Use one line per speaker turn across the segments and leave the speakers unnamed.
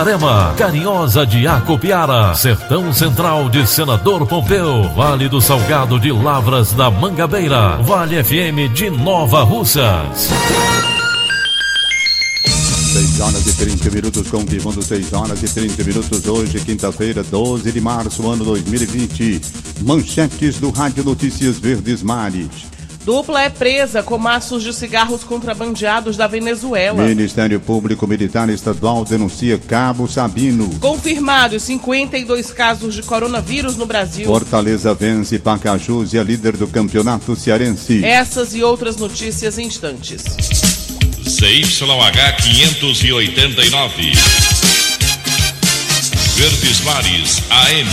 Itarema, Carinhosa de Acopiara, Sertão Central de Senador Pompeu, Vale do Salgado de Lavras da Mangabeira, Vale FM de Nova Russas.
6 horas e 30 minutos, confirmando 6 horas e 30 minutos, hoje, quinta-feira, 12 de março, ano 2020. Manchetes do Rádio Notícias Verdes Mares.
Dupla é presa com maços de cigarros contrabandeados da Venezuela.
Ministério Público Militar Estadual denuncia Cabo Sabino.
Confirmados 52 casos de coronavírus no Brasil.
Fortaleza vence Pacajus e é líder do campeonato cearense.
Essas e outras notícias em instantes.
ZYH 589. Verdes Mares AM.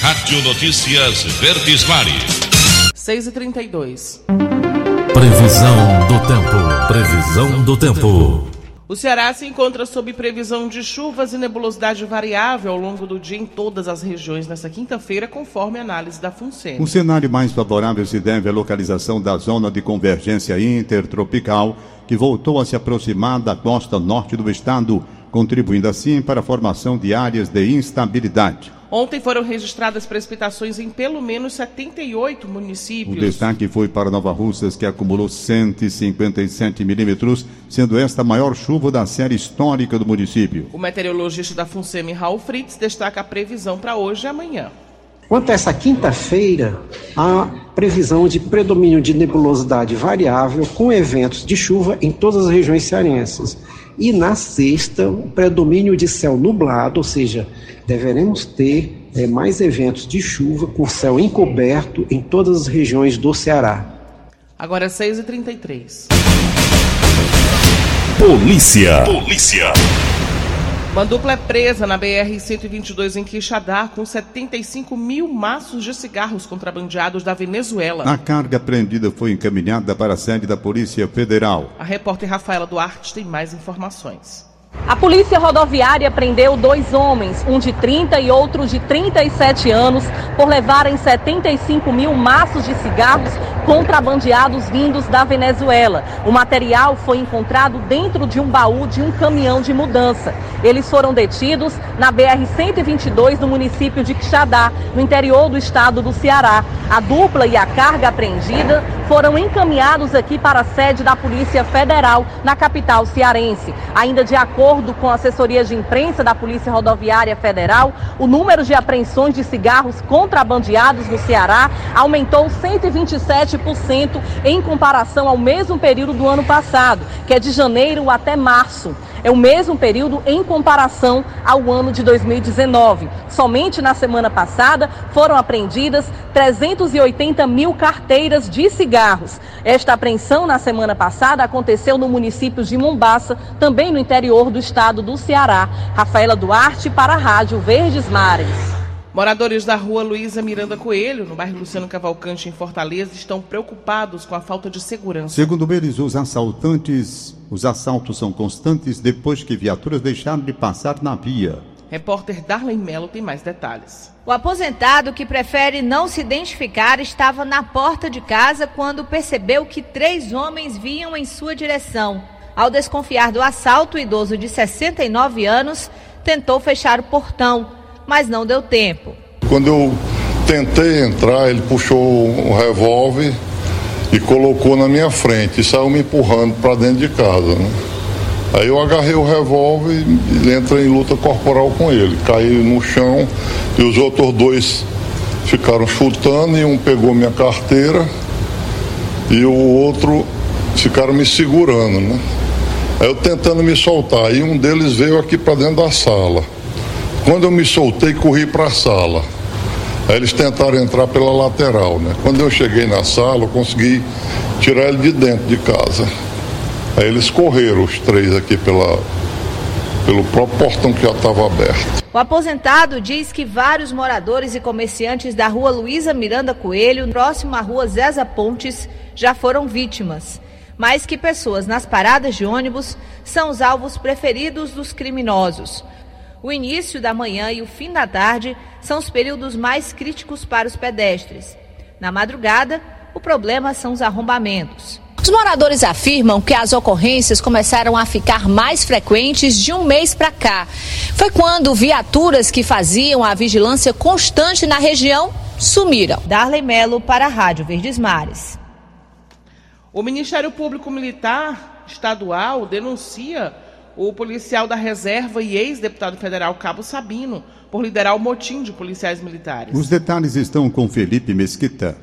Rádio Notícias Verdes Mares.
6 e 32
Previsão do tempo. Previsão do tempo.
O Ceará se encontra sob previsão de chuvas e nebulosidade variável ao longo do dia em todas as regiões nesta quinta-feira, conforme análise da FUNSEMI.
O cenário mais favorável se deve à localização da zona de convergência intertropical, que voltou a se aproximar da costa norte do estado, contribuindo assim para a formação de áreas de instabilidade.
Ontem foram registradas precipitações em pelo menos 78 municípios.
O destaque foi para Nova Russas, que acumulou 157 milímetros, sendo esta a maior chuva da série histórica do município.
O meteorologista da FUNSEMI, Raul Fritz, destaca a previsão para hoje e amanhã.
Quanto a essa quinta-feira, há previsão de predomínio de nebulosidade variável com eventos de chuva em todas as regiões cearenses. E na sexta, o predomínio de céu nublado, ou seja, deveremos ter é, mais eventos de chuva com céu encoberto em todas as regiões do Ceará.
Agora é 6h33.
Polícia.
Polícia.
Uma dupla é presa na BR-122 em Quixadá com 75 mil maços de cigarros contrabandeados da Venezuela.
A carga apreendida foi encaminhada para a sede da Polícia Federal.
A repórter Rafaela Duarte tem mais informações.
A polícia rodoviária prendeu dois homens, um de 30 e outro de 37 anos, por levarem 75 mil maços de cigarros contrabandeados vindos da Venezuela. O material foi encontrado dentro de um baú de um caminhão de mudança. Eles foram detidos na BR-122 no município de Quixadá, no interior do estado do Ceará. A dupla e a carga apreendida foram encaminhados aqui para a sede da Polícia Federal, na capital cearense. Ainda de acordo com assessoria de imprensa da Polícia Rodoviária Federal, o número de apreensões de cigarros contrabandeados no Ceará aumentou 127% em comparação ao mesmo período do ano passado, que é de janeiro até março. É o mesmo período em comparação ao ano de 2019. Somente na semana passada foram apreendidas 380 mil carteiras de cigarros. Esta apreensão na semana passada aconteceu no município de Mombaça, também no interior do estado do Ceará. Rafaela Duarte para a Rádio Verdes Mares.
Moradores da rua Luísa Miranda Coelho, no bairro Luciano Cavalcante, em Fortaleza, estão preocupados com a falta de segurança.
Segundo eles, os assaltantes, os assaltos são constantes depois que viaturas deixaram de passar na via.
Repórter Darlene Mello tem mais detalhes.
O aposentado, que prefere não se identificar, estava na porta de casa quando percebeu que três homens vinham em sua direção. Ao desconfiar do assalto, o idoso de 69 anos tentou fechar o portão mas não deu tempo.
Quando eu tentei entrar, ele puxou um revólver e colocou na minha frente e saiu me empurrando para dentro de casa. Né? Aí eu agarrei o revólver e entrei em luta corporal com ele. Caí no chão e os outros dois ficaram chutando e um pegou minha carteira e o outro ficaram me segurando, né? Aí eu tentando me soltar, e um deles veio aqui para dentro da sala. Quando eu me soltei, corri para a sala. Aí eles tentaram entrar pela lateral, né? Quando eu cheguei na sala, eu consegui tirar ele de dentro de casa. Aí eles correram, os três aqui, pela, pelo próprio portão que já estava aberto.
O aposentado diz que vários moradores e comerciantes da rua Luísa Miranda Coelho, próximo à rua Zéza Pontes, já foram vítimas, mas que pessoas nas paradas de ônibus são os alvos preferidos dos criminosos. O início da manhã e o fim da tarde são os períodos mais críticos para os pedestres. Na madrugada, o problema são os arrombamentos.
Os moradores afirmam que as ocorrências começaram a ficar mais frequentes de um mês para cá. Foi quando viaturas que faziam a vigilância constante na região sumiram.
Darley Melo para a Rádio Verdes Mares.
O Ministério Público Militar Estadual denuncia o policial da reserva e ex-deputado federal Cabo Sabino por liderar o motim de policiais militares.
Os detalhes estão com Felipe Mesquita.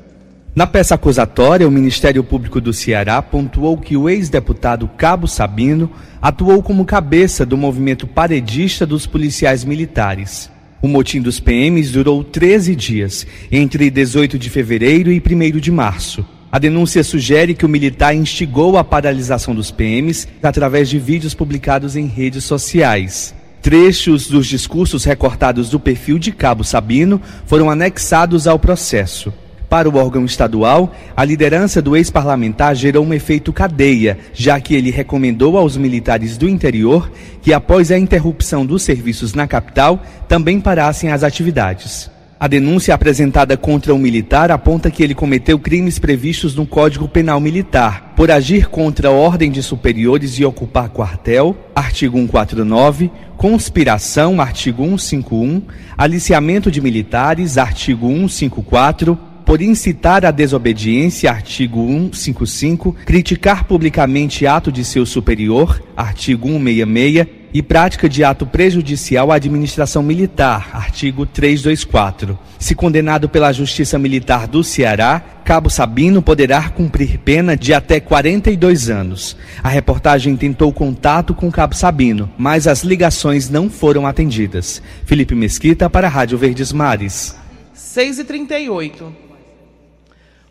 Na peça acusatória, o Ministério Público do Ceará pontuou que o ex-deputado Cabo Sabino atuou como cabeça do movimento paredista dos policiais militares. O motim dos PMs durou 13 dias, entre 18 de fevereiro e 1 de março. A denúncia sugere que o militar instigou a paralisação dos PMs através de vídeos publicados em redes sociais. Trechos dos discursos recortados do perfil de Cabo Sabino foram anexados ao processo. Para o órgão estadual, a liderança do ex-parlamentar gerou um efeito cadeia, já que ele recomendou aos militares do interior que, após a interrupção dos serviços na capital, também parassem as atividades. A denúncia apresentada contra o militar aponta que ele cometeu crimes previstos no Código Penal Militar, por agir contra a ordem de superiores e ocupar quartel, artigo 149, conspiração, artigo 151, aliciamento de militares, artigo 154, por incitar a desobediência, artigo 155, criticar publicamente ato de seu superior, artigo 166, e prática de ato prejudicial à administração militar, artigo 324. Se condenado pela Justiça Militar do Ceará, Cabo Sabino poderá cumprir pena de até 42 anos. A reportagem tentou contato com Cabo Sabino, mas as ligações não foram atendidas. Felipe Mesquita para a Rádio Verdes Mares.
6 e 38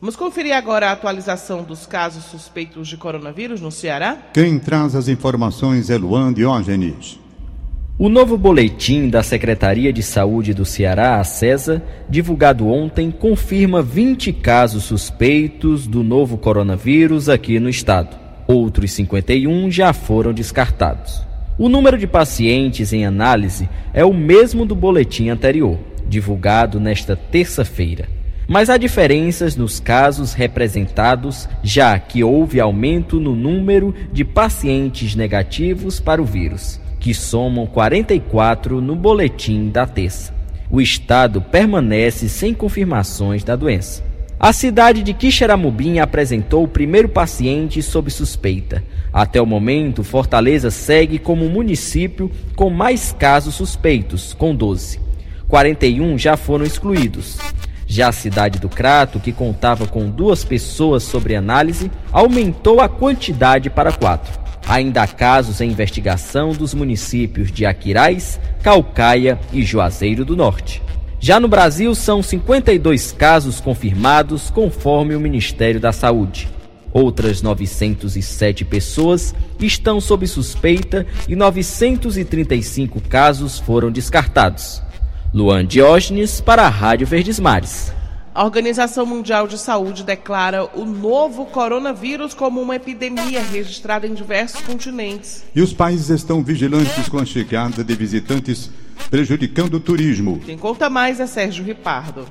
Vamos conferir agora a atualização dos casos suspeitos de coronavírus no Ceará?
Quem traz as informações é Luan Diógenes.
O novo boletim da Secretaria de Saúde do Ceará, a CESA, divulgado ontem, confirma 20 casos suspeitos do novo coronavírus aqui no estado. Outros 51 já foram descartados. O número de pacientes em análise é o mesmo do boletim anterior, divulgado nesta terça-feira mas há diferenças nos casos representados, já que houve aumento no número de pacientes negativos para o vírus, que somam 44 no boletim da terça. O estado permanece sem confirmações da doença. A cidade de Quixeramobim apresentou o primeiro paciente sob suspeita. Até o momento, Fortaleza segue como o município com mais casos suspeitos, com 12. 41 já foram excluídos. Já a cidade do Crato, que contava com duas pessoas sobre análise, aumentou a quantidade para quatro. Ainda há casos em investigação dos municípios de Aquiraz, Calcaia e Juazeiro do Norte. Já no Brasil, são 52 casos confirmados, conforme o Ministério da Saúde. Outras 907 pessoas estão sob suspeita e 935 casos foram descartados. Luan Diógenes para a Rádio Verdes Mares.
A Organização Mundial de Saúde declara o novo coronavírus como uma epidemia registrada em diversos continentes.
E os países estão vigilantes com a chegada de visitantes, prejudicando o turismo.
Quem conta mais é Sérgio Ripardo.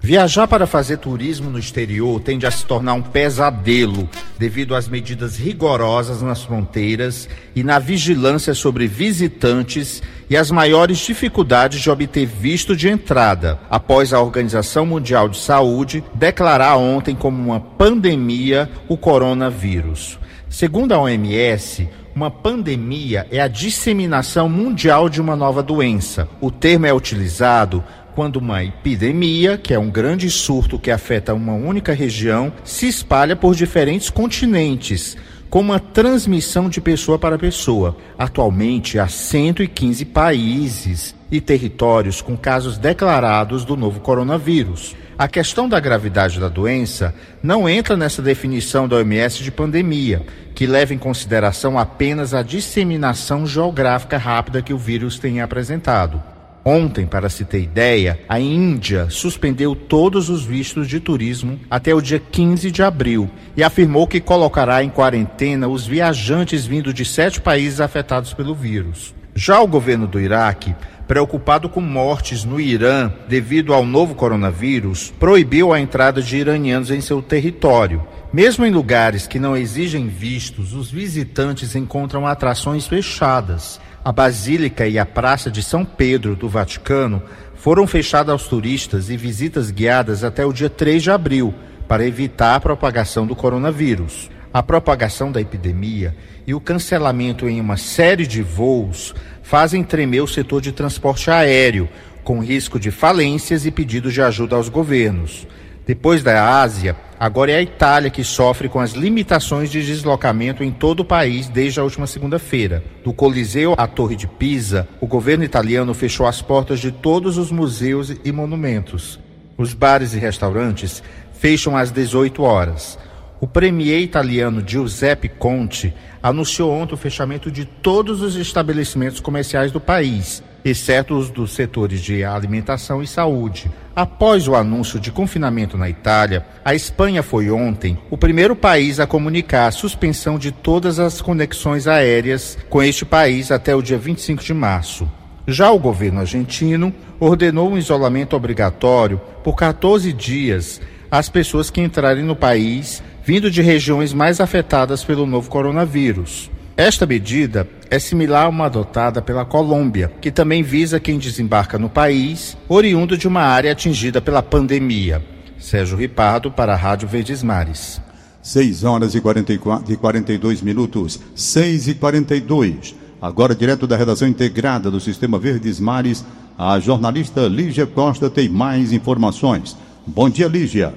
Viajar para fazer turismo no exterior tende a se tornar um pesadelo devido às medidas rigorosas nas fronteiras e na vigilância sobre visitantes e as maiores dificuldades de obter visto de entrada, após a Organização Mundial de Saúde declarar ontem como uma pandemia o coronavírus. Segundo a OMS, uma pandemia é a disseminação mundial de uma nova doença. O termo é utilizado quando uma epidemia, que é um grande surto que afeta uma única região, se espalha por diferentes continentes, como a transmissão de pessoa para pessoa. Atualmente, há 115 países e territórios com casos declarados do novo coronavírus. A questão da gravidade da doença não entra nessa definição da OMS de pandemia, que leva em consideração apenas a disseminação geográfica rápida que o vírus tem apresentado. Ontem, para se ter ideia, a Índia suspendeu todos os vistos de turismo até o dia 15 de abril e afirmou que colocará em quarentena os viajantes vindos de sete países afetados pelo vírus. Já o governo do Iraque preocupado com mortes no Irã devido ao novo coronavírus, proibiu a entrada de iranianos em seu território. Mesmo em lugares que não exigem vistos, os visitantes encontram atrações fechadas. A Basílica e a Praça de São Pedro do Vaticano foram fechadas aos turistas e visitas guiadas até o dia 3 de abril, para evitar a propagação do coronavírus. A propagação da epidemia e o cancelamento em uma série de voos fazem tremer o setor de transporte aéreo, com risco de falências e pedidos de ajuda aos governos. Depois da Ásia, agora é a Itália que sofre com as limitações de deslocamento em todo o país desde a última segunda-feira. Do Coliseu à Torre de Pisa, o governo italiano fechou as portas de todos os museus e monumentos. Os bares e restaurantes fecham às 18 horas. O premier italiano Giuseppe Conte anunciou ontem o fechamento de todos os estabelecimentos comerciais do país, exceto os dos setores de alimentação e saúde. Após o anúncio de confinamento na Itália, a Espanha foi ontem o primeiro país a comunicar a suspensão de todas as conexões aéreas com este país até o dia 25 de março. Já o governo argentino ordenou um isolamento obrigatório por 14 dias às pessoas que entrarem no país vindo de regiões mais afetadas pelo novo coronavírus. Esta medida é similar a uma adotada pela Colômbia, que também visa quem desembarca no país, oriundo de uma área atingida pela pandemia. Sérgio Ripardo, para a Rádio Verdes Mares.
6 horas e, 44, e 42 minutos, 6 e 42. Agora, direto da redação integrada do Sistema Verdes Mares, a jornalista Lígia Costa tem mais informações. Bom dia, Lígia.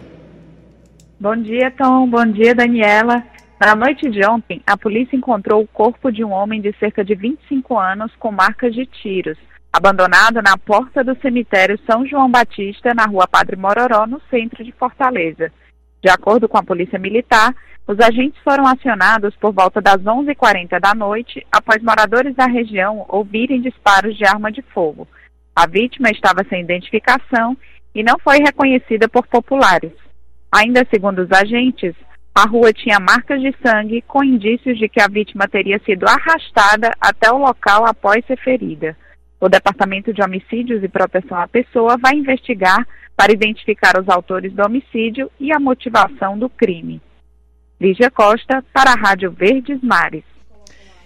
Bom dia, Tom. Bom dia, Daniela. Na noite de ontem, a polícia encontrou o corpo de um homem de cerca de 25 anos com marcas de tiros, abandonado na porta do cemitério São João Batista, na rua Padre Mororó, no centro de Fortaleza. De acordo com a Polícia Militar, os agentes foram acionados por volta das 11h40 da noite, após moradores da região ouvirem disparos de arma de fogo. A vítima estava sem identificação e não foi reconhecida por populares. Ainda segundo os agentes, a rua tinha marcas de sangue com indícios de que a vítima teria sido arrastada até o local após ser ferida. O Departamento de Homicídios e Proteção à Pessoa vai investigar para identificar os autores do homicídio e a motivação do crime. Lígia Costa, para a Rádio Verdes Mares.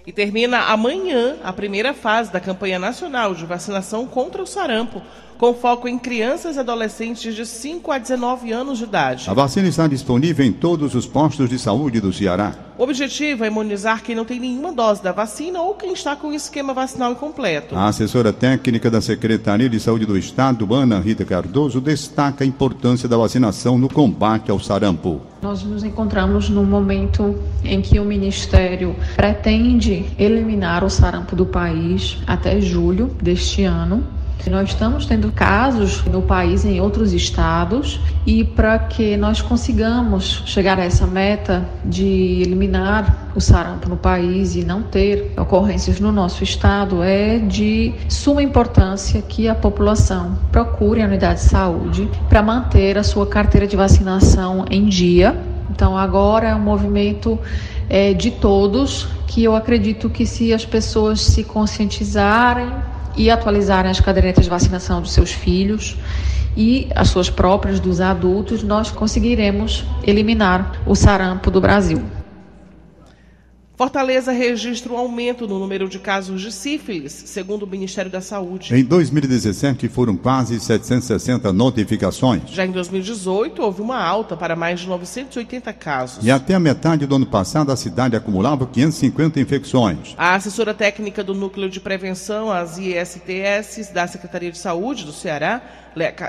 E termina amanhã a primeira fase da campanha nacional de vacinação contra o sarampo, com foco em crianças e adolescentes de 5 a 19 anos de idade.
A vacina está disponível em todos os postos de saúde do Ceará.
O objetivo é imunizar quem não tem nenhuma dose da vacina ou quem está com o esquema vacinal incompleto.
A assessora técnica da Secretaria de Saúde do Estado, Ana Rita Cardoso, destaca a importância da vacinação no combate ao sarampo.
Nós nos encontramos num momento em que o Ministério pretende eliminar o sarampo do país até julho deste ano. Nós estamos tendo casos no país, em outros estados, e para que nós consigamos chegar a essa meta de eliminar o sarampo no país e não ter ocorrências no nosso estado, é de suma importância que a população procure a unidade de saúde para manter a sua carteira de vacinação em dia. Então, agora é um movimento é, de todos que eu acredito que se as pessoas se conscientizarem, e atualizarem as cadernetas de vacinação dos seus filhos e as suas próprias dos adultos, nós conseguiremos eliminar o sarampo do Brasil.
Fortaleza registra um aumento no número de casos de sífilis, segundo o Ministério da Saúde.
Em 2017 foram quase 760 notificações.
Já em 2018 houve uma alta para mais de 980 casos.
E até a metade do ano passado a cidade acumulava 550 infecções.
A assessora técnica do Núcleo de Prevenção, as ISTS, da Secretaria de Saúde do Ceará,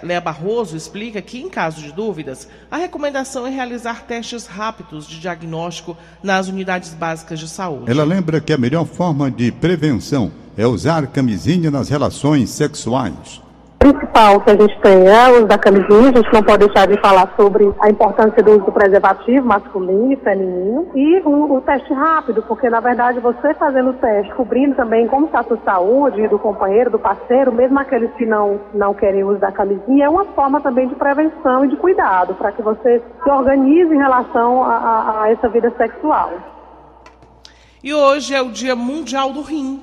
Lea Barroso explica que, em caso de dúvidas, a recomendação é realizar testes rápidos de diagnóstico nas unidades básicas de saúde.
Ela lembra que a melhor forma de prevenção é usar camisinha nas relações sexuais
principal que a gente tem é o uso da camisinha, a gente não pode deixar de falar sobre a importância do uso do preservativo masculino e feminino e o, o teste rápido, porque na verdade você fazendo o teste, cobrindo também como está a sua saúde, do companheiro, do parceiro, mesmo aqueles que não, não querem uso da camisinha, é uma forma também de prevenção e de cuidado, para que você se organize em relação a, a, a essa vida sexual.
E hoje é o Dia Mundial do Rim.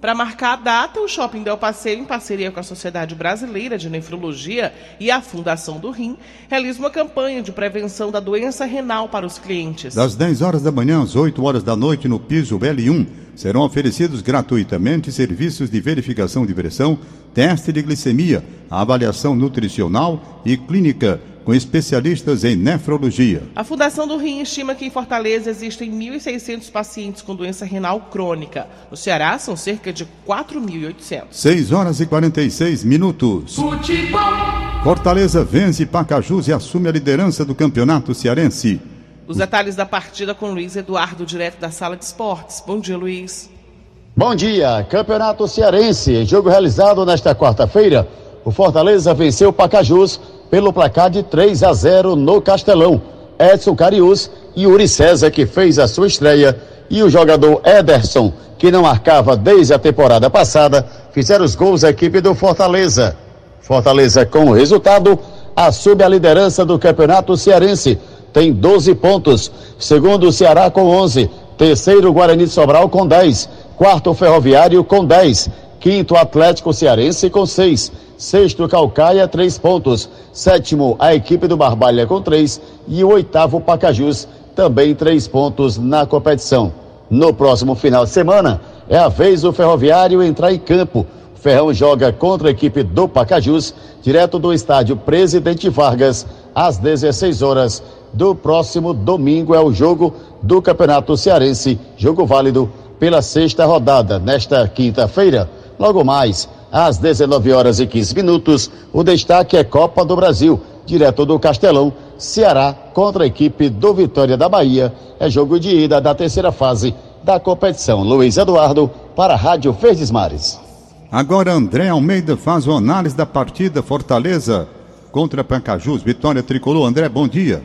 Para marcar a data, o Shopping Del Passeio, em parceria com a Sociedade Brasileira de Nefrologia e a Fundação do Rim, realiza uma campanha de prevenção da doença renal para os clientes.
Das 10 horas da manhã às 8 horas da noite no piso L1, serão oferecidos gratuitamente serviços de verificação de pressão, teste de glicemia, avaliação nutricional e clínica com especialistas em nefrologia.
A Fundação do Rim estima que em Fortaleza existem 1.600 pacientes com doença renal crônica. No Ceará, são cerca de 4.800.
6 horas e 46 minutos. Futebol. Fortaleza vence Pacajus e assume a liderança do campeonato cearense.
Os detalhes da partida com Luiz Eduardo, direto da sala de esportes. Bom dia, Luiz.
Bom dia. Campeonato Cearense. Jogo realizado nesta quarta-feira. O Fortaleza venceu Pacajus pelo placar de 3 a 0 no Castelão. Edson Carius e Uri César, que fez a sua estreia, e o jogador Ederson, que não marcava desde a temporada passada, fizeram os gols da equipe do Fortaleza. Fortaleza, com o resultado, assume a liderança do Campeonato Cearense. Tem 12 pontos. Segundo o Ceará com 11. Terceiro, Guarani de Sobral com 10. Quarto, Ferroviário com 10. Quinto, Atlético Cearense com 6. Sexto, Calcaia, três pontos. Sétimo, a equipe do Barbalha com três. E o oitavo, Pacajus, também três pontos na competição. No próximo final de semana, é a vez do Ferroviário entrar em campo. O Ferrão joga contra a equipe do Pacajus, direto do estádio Presidente Vargas, às 16 horas do próximo domingo. É o jogo do Campeonato Cearense, jogo válido pela sexta rodada. Nesta quinta-feira, logo mais às 19 horas e 15 minutos, o destaque é Copa do Brasil, direto do Castelão, Ceará contra a equipe do Vitória da Bahia. É jogo de ida da terceira fase da competição. Luiz Eduardo para a Rádio Verdes Mares.
Agora André Almeida faz uma análise da partida Fortaleza contra Pancajus. Vitória tricolor. André, bom dia.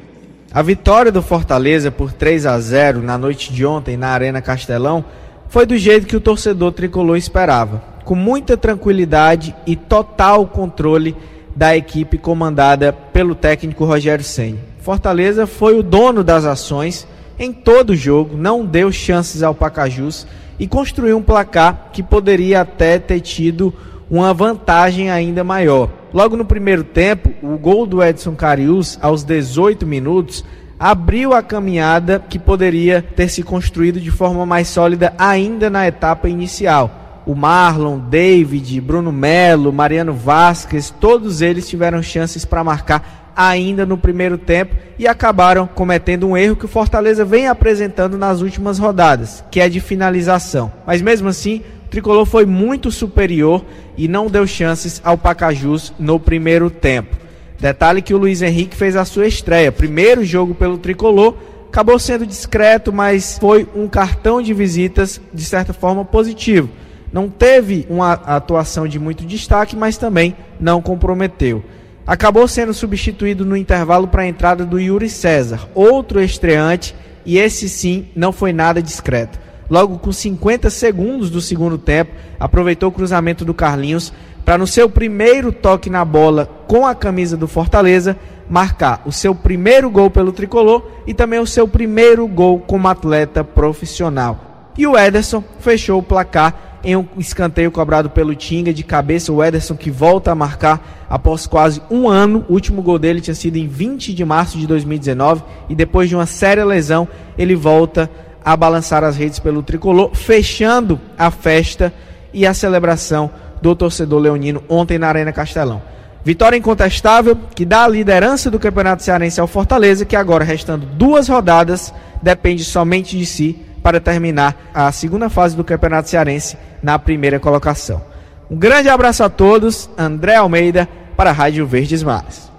A vitória do Fortaleza por 3 a 0 na noite de ontem na Arena Castelão foi do jeito que o torcedor tricolor esperava com muita tranquilidade e total controle da equipe comandada pelo técnico Rogério Senna. Fortaleza foi o dono das ações em todo o jogo, não deu chances ao Pacajus e construiu um placar que poderia até ter tido uma vantagem ainda maior. Logo no primeiro tempo, o gol do Edson Carius, aos 18 minutos, abriu a caminhada que poderia ter se construído de forma mais sólida ainda na etapa inicial o Marlon, David, Bruno Melo, Mariano Vasquez, todos eles tiveram chances para marcar ainda no primeiro tempo e acabaram cometendo um erro que o Fortaleza vem apresentando nas últimas rodadas, que é de finalização. Mas mesmo assim, o Tricolor foi muito superior e não deu chances ao Pacajus no primeiro tempo. Detalhe que o Luiz Henrique fez a sua estreia, primeiro jogo pelo Tricolor, acabou sendo discreto, mas foi um cartão de visitas de certa forma positivo não teve uma atuação de muito destaque, mas também não comprometeu. Acabou sendo substituído no intervalo para a entrada do Yuri César, outro estreante, e esse sim não foi nada discreto. Logo com 50 segundos do segundo tempo, aproveitou o cruzamento do Carlinhos para, no seu primeiro toque na bola com a camisa do Fortaleza, marcar o seu primeiro gol pelo tricolor e também o seu primeiro gol como atleta profissional. E o Ederson fechou o placar em um escanteio cobrado pelo Tinga de cabeça, o Ederson que volta a marcar após quase um ano. O último gol dele tinha sido em 20 de março de 2019 e depois de uma séria lesão ele volta a balançar as redes pelo tricolor, fechando a festa e a celebração do torcedor leonino ontem na Arena Castelão. Vitória incontestável que dá a liderança do Campeonato Cearense ao Fortaleza, que agora, restando duas rodadas, depende somente de si para terminar a segunda fase do Campeonato Cearense na primeira colocação. Um grande abraço a todos, André Almeida, para a Rádio Verdes Mares.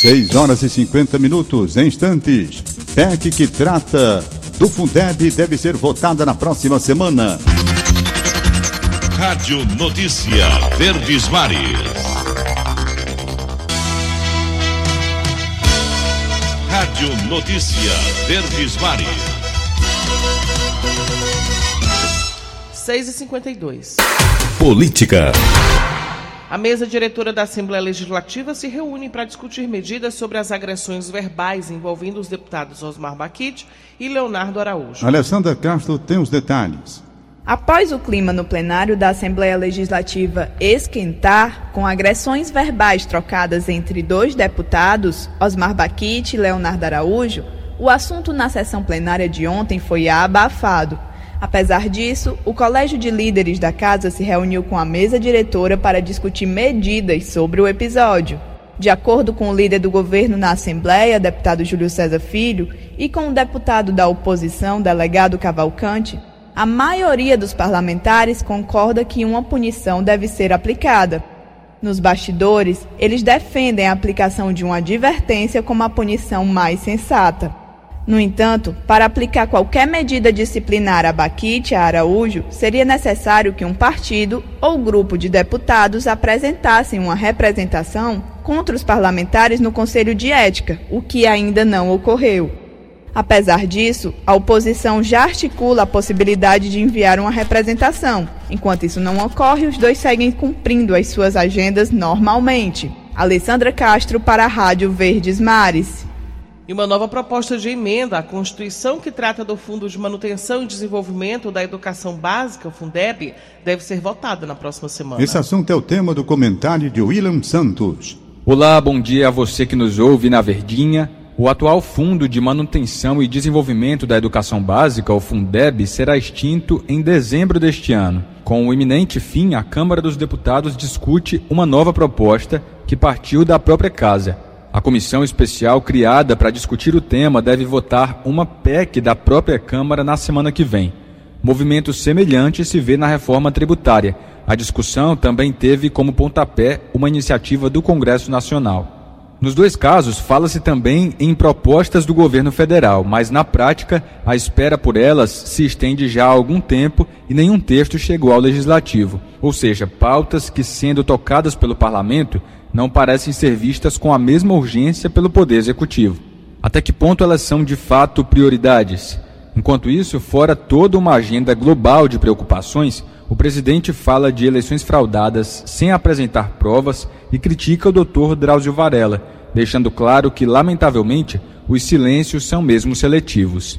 6 horas e 50 minutos, em instantes. PEC que trata do Fundeb deve ser votada na próxima semana.
Rádio Notícia Verdes Mares. Rádio Notícia Verdes Mares.
6 e 52
Política.
A mesa diretora da Assembleia Legislativa se reúne para discutir medidas sobre as agressões verbais envolvendo os deputados Osmar Baquite e Leonardo Araújo.
Alessandra Castro tem os detalhes.
Após o clima no plenário da Assembleia Legislativa esquentar, com agressões verbais trocadas entre dois deputados, Osmar Baquite e Leonardo Araújo, o assunto na sessão plenária de ontem foi abafado. Apesar disso, o Colégio de Líderes da Casa se reuniu com a mesa diretora para discutir medidas sobre o episódio. De acordo com o líder do governo na Assembleia, deputado Júlio César Filho, e com o deputado da oposição, delegado Cavalcante, a maioria dos parlamentares concorda que uma punição deve ser aplicada. Nos bastidores, eles defendem a aplicação de uma advertência como a punição mais sensata. No entanto, para aplicar qualquer medida disciplinar a Baquite a Araújo, seria necessário que um partido ou grupo de deputados apresentassem uma representação contra os parlamentares no Conselho de Ética, o que ainda não ocorreu. Apesar disso, a oposição já articula a possibilidade de enviar uma representação. Enquanto isso não ocorre, os dois seguem cumprindo as suas agendas normalmente. Alessandra Castro para a Rádio Verdes Mares.
E uma nova proposta de emenda à Constituição que trata do Fundo de Manutenção e Desenvolvimento da Educação Básica, o Fundeb, deve ser votada na próxima semana.
Esse assunto é o tema do comentário de William Santos.
Olá, bom dia a você que nos ouve na Verdinha. O atual Fundo de Manutenção e Desenvolvimento da Educação Básica, o Fundeb, será extinto em dezembro deste ano. Com o iminente fim, a Câmara dos Deputados discute uma nova proposta que partiu da própria casa. A comissão especial criada para discutir o tema deve votar uma PEC da própria Câmara na semana que vem. Movimento semelhante se vê na reforma tributária. A discussão também teve como pontapé uma iniciativa do Congresso Nacional. Nos dois casos, fala-se também em propostas do governo federal, mas na prática, a espera por elas se estende já há algum tempo e nenhum texto chegou ao legislativo. Ou seja, pautas que, sendo tocadas pelo parlamento, não parecem ser vistas com a mesma urgência pelo Poder Executivo. Até que ponto elas são de fato prioridades? Enquanto isso, fora toda uma agenda global de preocupações, o presidente fala de eleições fraudadas sem apresentar provas e critica o doutor Drauzio Varela, deixando claro que, lamentavelmente, os silêncios são mesmo seletivos.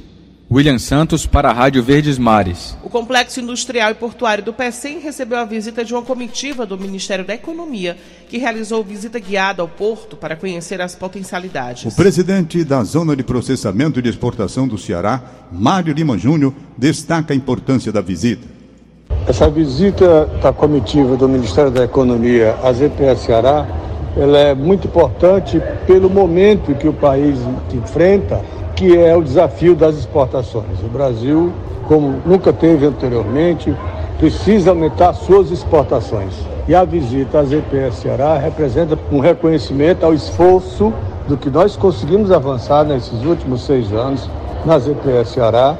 William Santos para a Rádio Verdes Mares.
O Complexo Industrial e Portuário do PECEM recebeu a visita de uma comitiva do Ministério da Economia, que realizou visita guiada ao porto para conhecer as potencialidades.
O presidente da Zona de Processamento e de Exportação do Ceará, Mário Lima Júnior, destaca a importância da visita.
Essa visita da comitiva do Ministério da Economia à ZPS Ceará, ela é muito importante pelo momento que o país enfrenta que é o desafio das exportações. O Brasil, como nunca teve anteriormente, precisa aumentar suas exportações. E a visita à ZPS Ceará representa um reconhecimento ao esforço do que nós conseguimos avançar nesses últimos seis anos na ZPS Ceará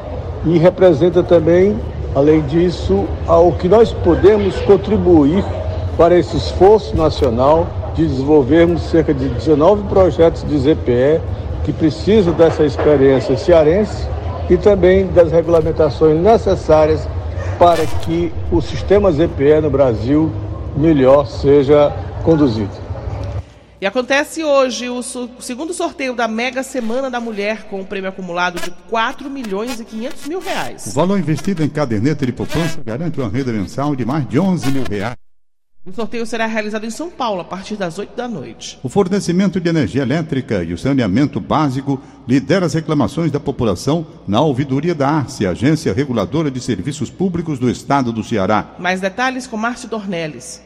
e representa também, além disso, ao que nós podemos contribuir para esse esforço nacional de desenvolvermos cerca de 19 projetos de ZPE que precisam dessa experiência cearense e também das regulamentações necessárias para que o sistema ZPE no Brasil melhor seja conduzido.
E acontece hoje o segundo sorteio da Mega Semana da Mulher, com um prêmio acumulado de 4 milhões e 500 mil reais.
O valor investido em caderneta de poupança garante uma renda mensal de mais de 11 mil reais.
O sorteio será realizado em São Paulo a partir das 8 da noite.
O fornecimento de energia elétrica e o saneamento básico lidera as reclamações da população na ouvidoria da ARCE, Agência Reguladora de Serviços Públicos do Estado do Ceará.
Mais detalhes com Márcio Dornelles.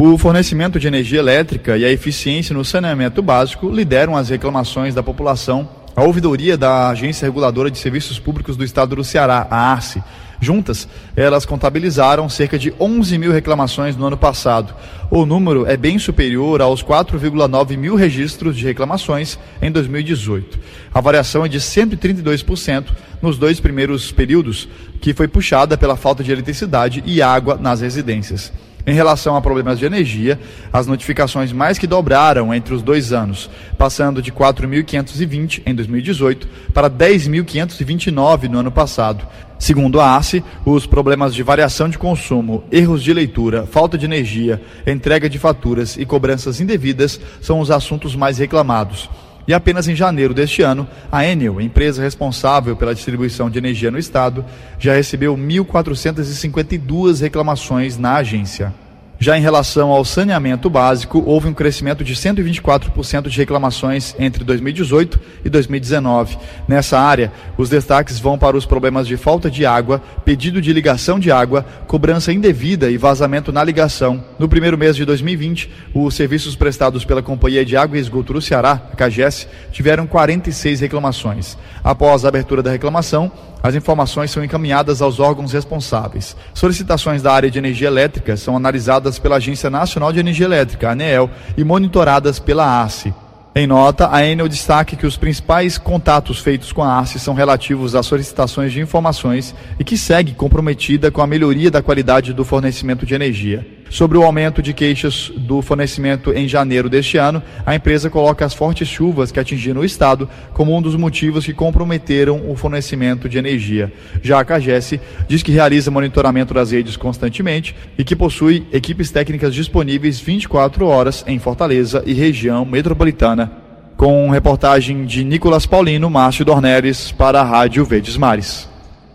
O fornecimento de energia elétrica e a eficiência no saneamento básico lideram as reclamações da população à ouvidoria da Agência Reguladora de Serviços Públicos do Estado do Ceará, a ARCE. Juntas, elas contabilizaram cerca de 11 mil reclamações no ano passado. O número é bem superior aos 4,9 mil registros de reclamações em 2018. A variação é de 132% nos dois primeiros períodos, que foi puxada pela falta de eletricidade e água nas residências. Em relação a problemas de energia, as notificações mais que dobraram entre os dois anos, passando de 4.520 em 2018 para 10.529 no ano passado. Segundo a ACE, os problemas de variação de consumo, erros de leitura, falta de energia, entrega de faturas e cobranças indevidas são os assuntos mais reclamados. E apenas em janeiro deste ano, a Enel, empresa responsável pela distribuição de energia no estado, já recebeu 1.452 reclamações na agência. Já em relação ao saneamento básico, houve um crescimento de 124% de reclamações entre 2018 e 2019. Nessa área, os destaques vão para os problemas de falta de água, pedido de ligação de água, cobrança indevida e vazamento na ligação. No primeiro mês de 2020, os serviços prestados pela Companhia de Água e Esgoto do Ceará, a CAGES, tiveram 46 reclamações. Após a abertura da reclamação, as informações são encaminhadas aos órgãos responsáveis. Solicitações da área de energia elétrica são analisadas pela Agência Nacional de Energia Elétrica, ANEEL, e monitoradas pela ACE. Em nota, a Enel destaca que os principais contatos feitos com a ACE são relativos a solicitações de informações e que segue comprometida com a melhoria da qualidade do fornecimento de energia. Sobre o aumento de queixas do fornecimento em janeiro deste ano, a empresa coloca as fortes chuvas que atingiram o estado como um dos motivos que comprometeram o fornecimento de energia. Já a CAGES diz que realiza monitoramento das redes constantemente e que possui equipes técnicas disponíveis 24 horas em Fortaleza e região metropolitana. Com reportagem de Nicolas Paulino, Márcio Dornelles, para a Rádio Verdes Mares.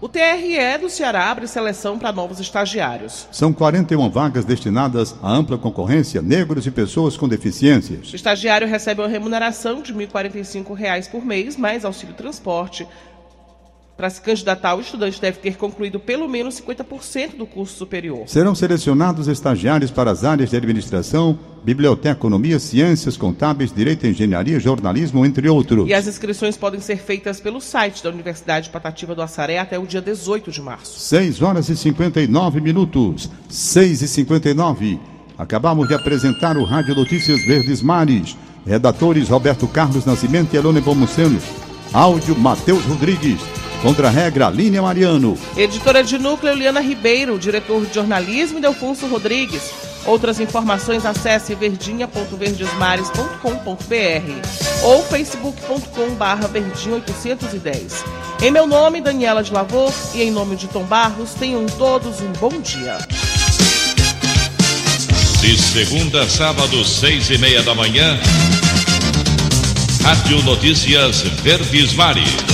O TRE do Ceará abre seleção para novos estagiários.
São 41 vagas destinadas à ampla concorrência, negros e pessoas com deficiências.
O estagiário recebe uma remuneração de R$ 1.045 por mês, mais auxílio transporte. Para se candidatar, o estudante deve ter concluído pelo menos 50% do curso superior.
Serão selecionados estagiários para as áreas de administração, biblioteconomia, ciências contábeis, direito, engenharia, jornalismo, entre outros.
E as inscrições podem ser feitas pelo site da Universidade Patativa do Açaré até o dia 18 de março.
6 horas e 59 minutos. 6 e 59. Acabamos de apresentar o Rádio Notícias Verdes Mares. Redatores Roberto Carlos Nascimento e Elone Pomuceno. Áudio Matheus Rodrigues. Contra a regra, Línia Mariano.
Editora de núcleo, Liana Ribeiro. Diretor de jornalismo, Delfonso Rodrigues. Outras informações, acesse verdinha.verdesmares.com.br ou facebook.com.br verdinha810. Em meu nome, Daniela de Lavor, e em nome de Tom Barros, tenham todos um bom dia.
De segunda a sábado, seis e meia da manhã, Rádio Notícias Verdes Mares.